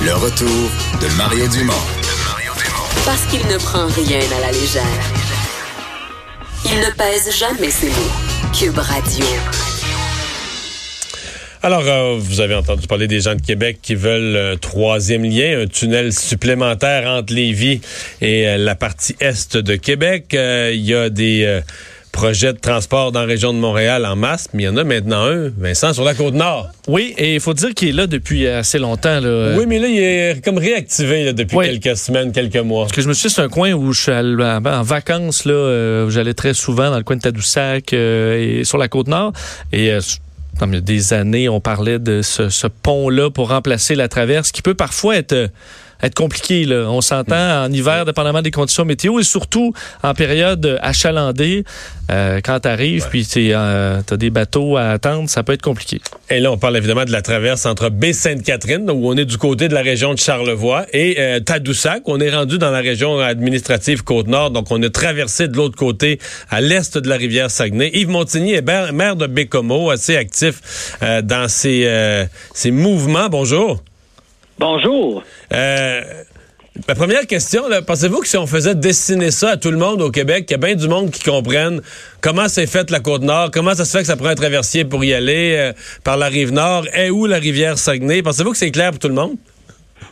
Le retour de Mario Dumont. Parce qu'il ne prend rien à la légère. Il ne pèse jamais ses mots. Cube Radio. Alors, euh, vous avez entendu parler des gens de Québec qui veulent un troisième lien, un tunnel supplémentaire entre Lévis et euh, la partie est de Québec. Euh, il y a des projet de transport dans la région de Montréal en masse, mais il y en a maintenant un, Vincent, sur la côte nord. Oui, et il faut dire qu'il est là depuis assez longtemps. Là. Oui, mais là, il est comme réactivé depuis quelques semaines, quelques mois. Parce que je me suis dit, c'est un coin où je suis en vacances, là, euh, où j'allais très souvent dans le coin de Tadoussac euh, et sur la côte nord. Et euh, il y a des années, on parlait de ce, ce pont-là pour remplacer la traverse, qui peut parfois être être compliqué. Là. On s'entend mm. en hiver, dépendamment des conditions météo, et surtout en période achalandée, euh, quand tu arrives, puis tu euh, as des bateaux à attendre, ça peut être compliqué. Et là, on parle évidemment de la traverse entre Baie-Sainte-Catherine, où on est du côté de la région de Charlevoix, et euh, Tadoussac, on est rendu dans la région administrative Côte-Nord, donc on a traversé de l'autre côté, à l'est de la rivière Saguenay. Yves Montigny est maire de Bécomo, assez actif euh, dans ses, ses mouvements. Bonjour. Bonjour. Euh, ma première question, pensez-vous que si on faisait dessiner ça à tout le monde au Québec, qu'il y a bien du monde qui comprenne comment c'est fait la Côte-Nord, comment ça se fait que ça prend un traversier pour y aller euh, par la rive nord, et où la rivière Saguenay, pensez-vous que c'est clair pour tout le monde?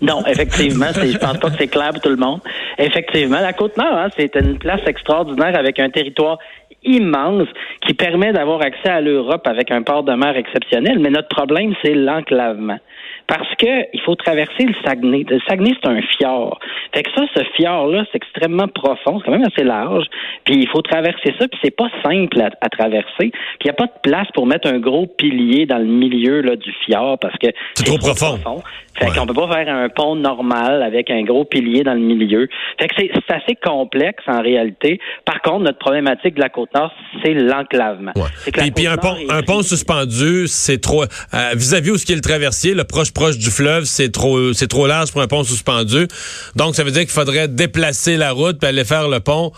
Non, effectivement, je pense pas que c'est clair pour tout le monde. Effectivement, la Côte-Nord, hein, c'est une place extraordinaire avec un territoire immense qui permet d'avoir accès à l'Europe avec un port de mer exceptionnel. Mais notre problème, c'est l'enclavement parce que il faut traverser le Saguenay. Le Saguenay, c'est un fjord. Fait que ça, ce fjord-là, c'est extrêmement profond, c'est quand même assez large. Puis il faut traverser ça, puis c'est pas simple à, traverser. Puis il n'y a pas de place pour mettre un gros pilier dans le milieu là, du fjord parce que c'est trop, profond. Fait qu'on peut pas faire un pont normal avec un gros pilier dans le milieu. Fait que c'est assez complexe en réalité. Par contre, notre problématique de la côte nord, c'est l'enclavement. Et puis un pont, un pont suspendu, c'est trop euh, vis-à-vis où ce qui est le traversier, le proche proche du fleuve, c'est trop c'est trop large pour un pont suspendu. Donc ça veut dire qu'il faudrait déplacer la route puis aller faire le pont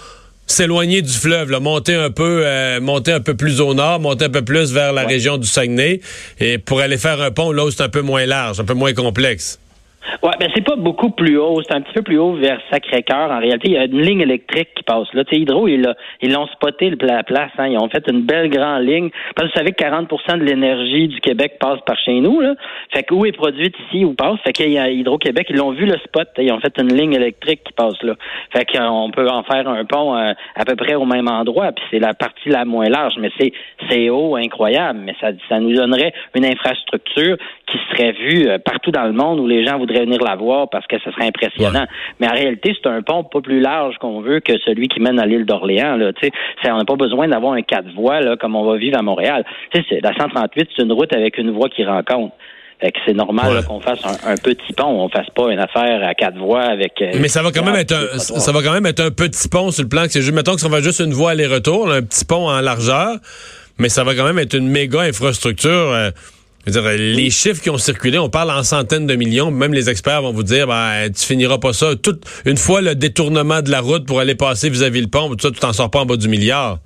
s'éloigner du fleuve, là, monter un peu, euh, monter un peu plus au nord, monter un peu plus vers la région du Saguenay, et pour aller faire un pont là où c'est un peu moins large, un peu moins complexe. Ouais, ben c'est pas beaucoup plus haut, c'est un petit peu plus haut vers Sacré-Cœur. En réalité, il y a une ligne électrique qui passe là. Tu sais, Hydro, ils, l'ont spoté la place. Hein. Ils ont fait une belle grande ligne. Parce que vous savez que 40% de l'énergie du Québec passe par chez nous. Là. Fait que où est produite ici, où passe? Fait qu'il y a Hydro-Québec, ils l'ont vu le spot. Ils ont fait une ligne électrique qui passe là. Fait qu'on peut en faire un pont euh, à peu près au même endroit. Puis c'est la partie la moins large, mais c'est c'est haut, incroyable. Mais ça, ça nous donnerait une infrastructure qui serait vue euh, partout dans le monde où les gens voudraient venir la voir parce que ce serait impressionnant. Mais en réalité, c'est un pont pas plus large qu'on veut que celui qui mène à l'île d'Orléans. Là, on n'a pas besoin d'avoir un quatre voies là, comme on va vivre à Montréal. La 138, c'est une route avec une voie qui rencontre. Fait que c'est normal qu'on fasse un, petit pont, on fasse pas une affaire à quatre voies avec. Euh, Mais ça va quand même être un, ça va quand même être un petit pont sur le plan que c'est juste, mettons que ça va juste une voie aller-retour, un petit pont en largeur, mais ça va quand même être une méga infrastructure. Euh, les chiffres qui ont circulé, on parle en centaines de millions. Même les experts vont vous dire, ben, tu finiras pas ça. Tout, une fois le détournement de la route pour aller passer vis-à-vis le pont, tout ça, tu t'en sors pas en bas du milliard.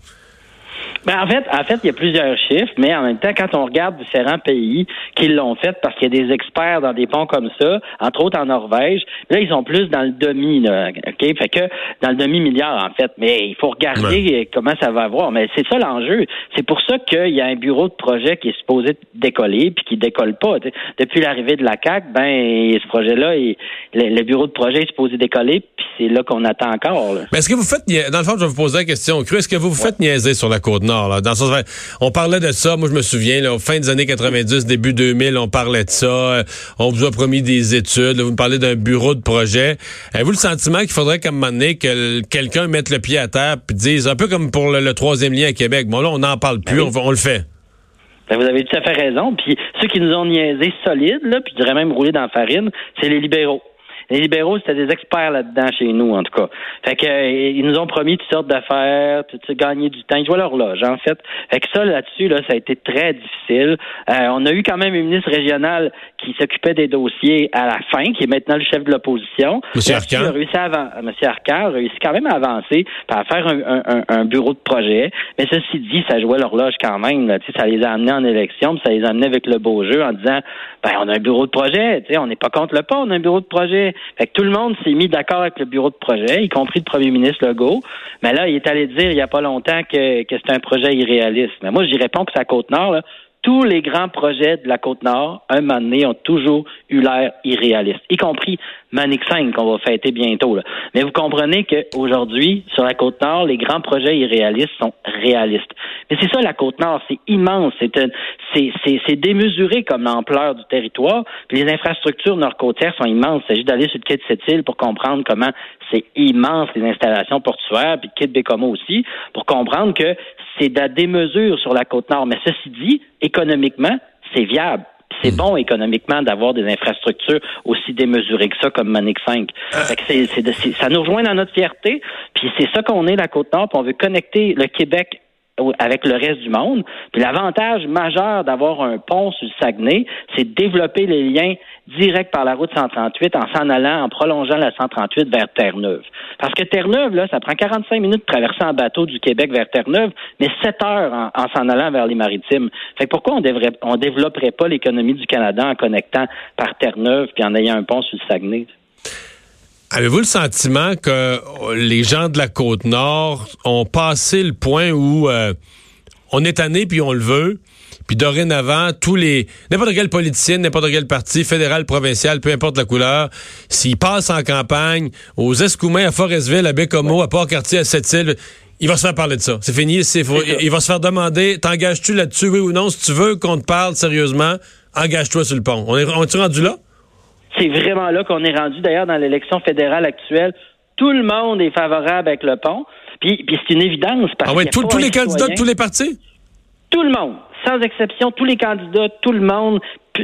Ben, en fait, en fait, il y a plusieurs chiffres, mais en même temps, quand on regarde différents pays qui l'ont fait, parce qu'il y a des experts dans des ponts comme ça, entre autres en Norvège, là, ils sont plus dans le demi, là, ok, fait que dans le demi milliard en fait. Mais il faut regarder comment ça va avoir. Mais c'est ça l'enjeu. C'est pour ça qu'il y a un bureau de projet qui est supposé décoller puis qui décolle pas. Depuis l'arrivée de la CAC, ben ce projet-là, le, bureau de projet est supposé décoller, puis c'est là qu'on attend encore. Mais est-ce que vous faites, dans le fond, je vais vous poser la question, est-ce que vous vous faites niaiser sur la côte nord? on parlait de ça, moi je me souviens, là, fin des années 90, début 2000, on parlait de ça. Euh, on vous a promis des études. vous me parlez d'un bureau de projet. Avez-vous le sentiment qu'il faudrait qu'à un moment donné, que quelqu'un mette le pied à terre et dise, un peu comme pour le, troisième lien à Québec, bon là, on n'en parle plus, ben on, le fait. Ben, vous avez tout à fait raison. Puis ceux qui nous ont niaisé solides, là, puis je dirais même roulé dans la farine, c'est les libéraux. Les libéraux, c'était des experts là-dedans chez nous, en tout cas. Fait que euh, ils nous ont promis toutes sortes d'affaires, tout, gagner du temps. Ils jouaient l'horloge, en fait. Fait que ça, là-dessus, là, ça a été très difficile. Euh, on a eu quand même un ministre régional qui s'occupait des dossiers à la fin, qui est maintenant le chef de l'opposition. M. Arcand. A réussi à M. Arcand a réussi quand même à avancer, à faire un, bureau de projet. Mais ceci dit, ça jouait l'horloge quand même. Là. Ça les a amenés en élection, puis ça les a amenés avec le beau jeu en disant, ben, on a un bureau de projet. On n'est pas contre le pas, on a un bureau de projet. Fait que tout le monde s'est mis d'accord avec le bureau de projet, y compris le premier ministre Legault. Mais là, il est allé dire il n'y a pas longtemps que, que c'est un projet irréaliste. Mais moi, dirais pas que c'est à Côte-Nord. Tous les grands projets de la Côte-Nord, un moment donné, ont toujours eu l'air irréalistes, y compris Manic 5 qu'on va fêter bientôt. Là. Mais vous comprenez qu'aujourd'hui, sur la Côte-Nord, les grands projets irréalistes sont réalistes. Mais c'est ça, la Côte-Nord, c'est immense, c'est, démesuré comme l'ampleur du territoire. Puis les infrastructures nord-côtières sont immenses. Il s'agit d'aller sur le quai de cette île pour comprendre comment c'est immense les installations portuaires, puis le quai de Bécomo aussi, pour comprendre que c'est de la démesure sur la Côte-Nord. Mais ceci dit, économiquement, c'est viable. C'est hmm. bon économiquement d'avoir des infrastructures aussi démesurées que ça, comme Manic 5. Euh. ça nous rejoint dans notre fierté, puis c'est ça qu'on est, la Côte-Nord, puis on veut connecter le Québec avec le reste du monde. Puis l'avantage majeur d'avoir un pont sur le Saguenay, c'est de développer les liens directs par la route 138 en s'en allant, en prolongeant la 138 vers Terre-Neuve. Parce que Terre-Neuve, là, ça prend 45 minutes de traverser en bateau du Québec vers Terre-Neuve, mais 7 heures en, s'en allant vers les maritimes. Fait que pourquoi on devrait, on développerait pas l'économie du Canada en connectant par Terre-Neuve puis en ayant un pont sur le Saguenay? Avez-vous le sentiment que les gens de la côte nord ont passé le point où euh, on est tanné puis on le veut, puis dorénavant tous les n'importe quel politicien, n'importe quel parti fédéral, provincial, peu importe la couleur, s'il passe en campagne aux Escoumins, à Forestville, à Bécomo, à Port-Cartier, à Sept-Îles, il va se faire parler de ça. C'est fini. C'est il va se faire demander t'engages-tu là-dessus, oui ou non? Si tu veux qu'on te parle sérieusement, engage-toi sur le pont. On est, on est rendu là? C'est vraiment là qu'on est rendu. D'ailleurs, dans l'élection fédérale actuelle, tout le monde est favorable avec le pont. Puis, puis c'est une évidence. Parce ah ouais, tous les candidats de tous les partis? Tout le monde. Sans exception, tous les candidats, tout le monde,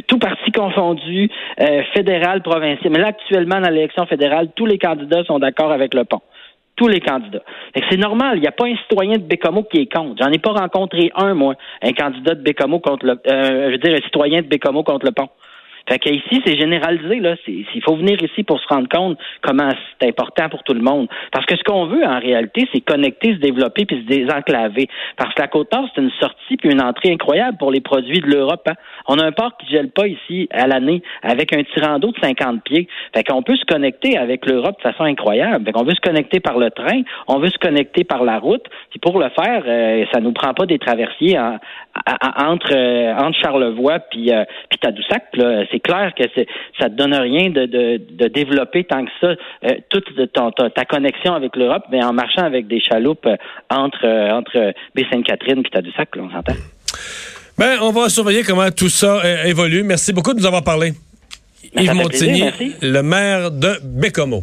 tout parti confondu, euh, fédéral, provincial. Mais là, actuellement, dans l'élection fédérale, tous les candidats sont d'accord avec le pont tous les candidats. C'est normal, il n'y a pas un citoyen de Bécomo qui est contre. J'en ai pas rencontré un, moi, un candidat de Bécomo contre le euh, je veux dire un citoyen de Bécomo contre le pont. Fait qu'ici, c'est généralisé, là. Il faut venir ici pour se rendre compte comment c'est important pour tout le monde. Parce que ce qu'on veut, en réalité, c'est connecter, se développer puis se désenclaver. Parce que la Côte-Nord, c'est une sortie puis une entrée incroyable pour les produits de l'Europe. Hein. On a un port qui gèle pas ici à l'année avec un tirant d'eau de 50 pieds. Fait qu'on peut se connecter avec l'Europe de façon incroyable. Fait qu'on veut se connecter par le train, on veut se connecter par la route. Puis pour le faire, euh, ça nous prend pas des traversiers entre, euh, entre Charlevoix puis, euh, puis Tadoussac. Là c'est clair que ça te donne rien de, de, développer tant que ça euh, toute ta, connexion avec l'Europe, mais en marchant avec des chaloupes euh, entre euh, entre Baie-Sainte-Catherine et Tadoussac, on s'entend. Ben, on va surveiller comment tout ça évolue. Merci beaucoup de nous avoir parlé. Ben, Yves Montigny, le maire de Bécomo.